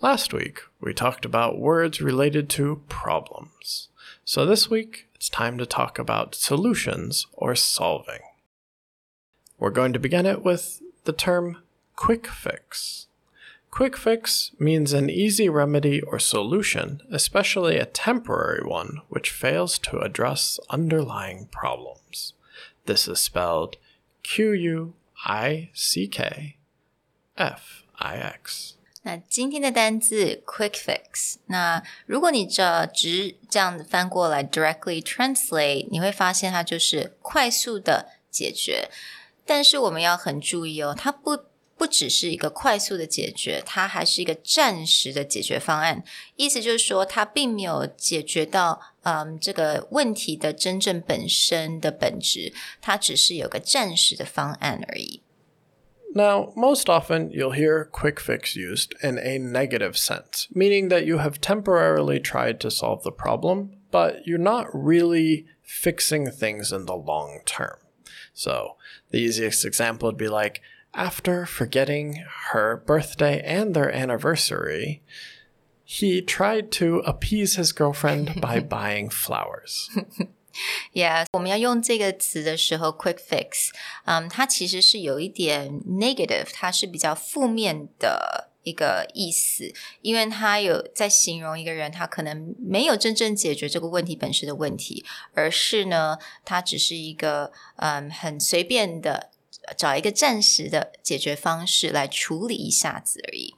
Last week, we talked about words related to problems. So this week, it's time to talk about solutions or solving. We're going to begin it with the term quick fix. Quick fix means an easy remedy or solution, especially a temporary one, which fails to address underlying problems. This is spelled Q U I C K F I X. 那今天的单字 quick fix，那如果你这直这样子翻过来 directly translate，你会发现它就是快速的解决。但是我们要很注意哦，它不不只是一个快速的解决，它还是一个暂时的解决方案。意思就是说，它并没有解决到嗯这个问题的真正本身的本质，它只是有个暂时的方案而已。Now, most often you'll hear quick fix used in a negative sense, meaning that you have temporarily tried to solve the problem, but you're not really fixing things in the long term. So, the easiest example would be like after forgetting her birthday and their anniversary, he tried to appease his girlfriend by buying flowers. Yeah，我们要用这个词的时候，quick fix，嗯，它其实是有一点 negative，它是比较负面的一个意思，因为它有在形容一个人，他可能没有真正解决这个问题本身的问题，而是呢，他只是一个嗯很随便的找一个暂时的解决方式来处理一下子而已。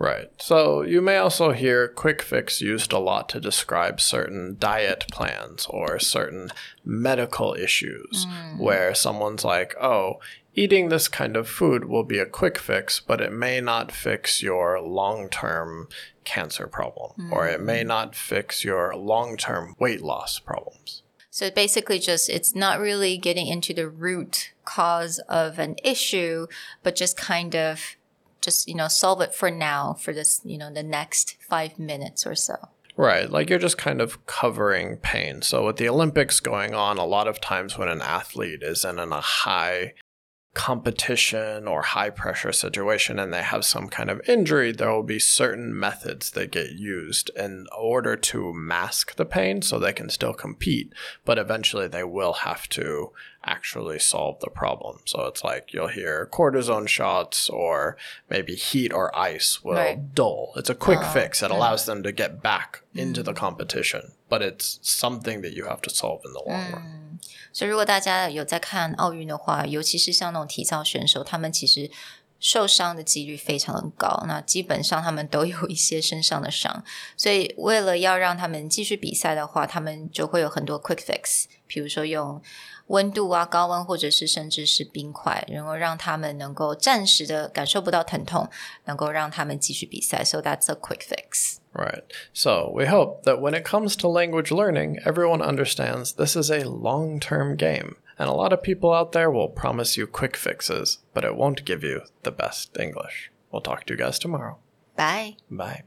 Right. So you may also hear quick fix used a lot to describe certain diet plans or certain medical issues hmm. where someone's like, oh, eating this kind of food will be a quick fix, but it may not fix your long term cancer problem or it may hmm. not fix your long term weight loss problems. So basically, just it's not really getting into the root cause of an issue, but just kind of just you know solve it for now for this you know the next five minutes or so. Right, like you're just kind of covering pain. So with the Olympics going on, a lot of times when an athlete is in a high competition or high pressure situation and they have some kind of injury, there will be certain methods that get used in order to mask the pain so they can still compete, but eventually they will have to actually solve the problem. So it's like you'll hear cortisone shots or maybe heat or ice will Right. dull. It's a quick ah, fix. It allows them to get back into the mm. competition, but it's something that you have to solve in the long mm. run. 所以如果大家有在看奥运的话，尤其是像那种体操选手，他们其实受伤的几率非常的高，那基本上他们都有一些身上的伤，所以为了要让他们继续比赛的话，他们就会有很多 quick fix，比如说用温度啊、高温，或者是甚至是冰块，然后让他们能够暂时的感受不到疼痛，能够让他们继续比赛。So that's a quick fix. Right. So we hope that when it comes to language learning, everyone understands this is a long term game. And a lot of people out there will promise you quick fixes, but it won't give you the best English. We'll talk to you guys tomorrow. Bye. Bye.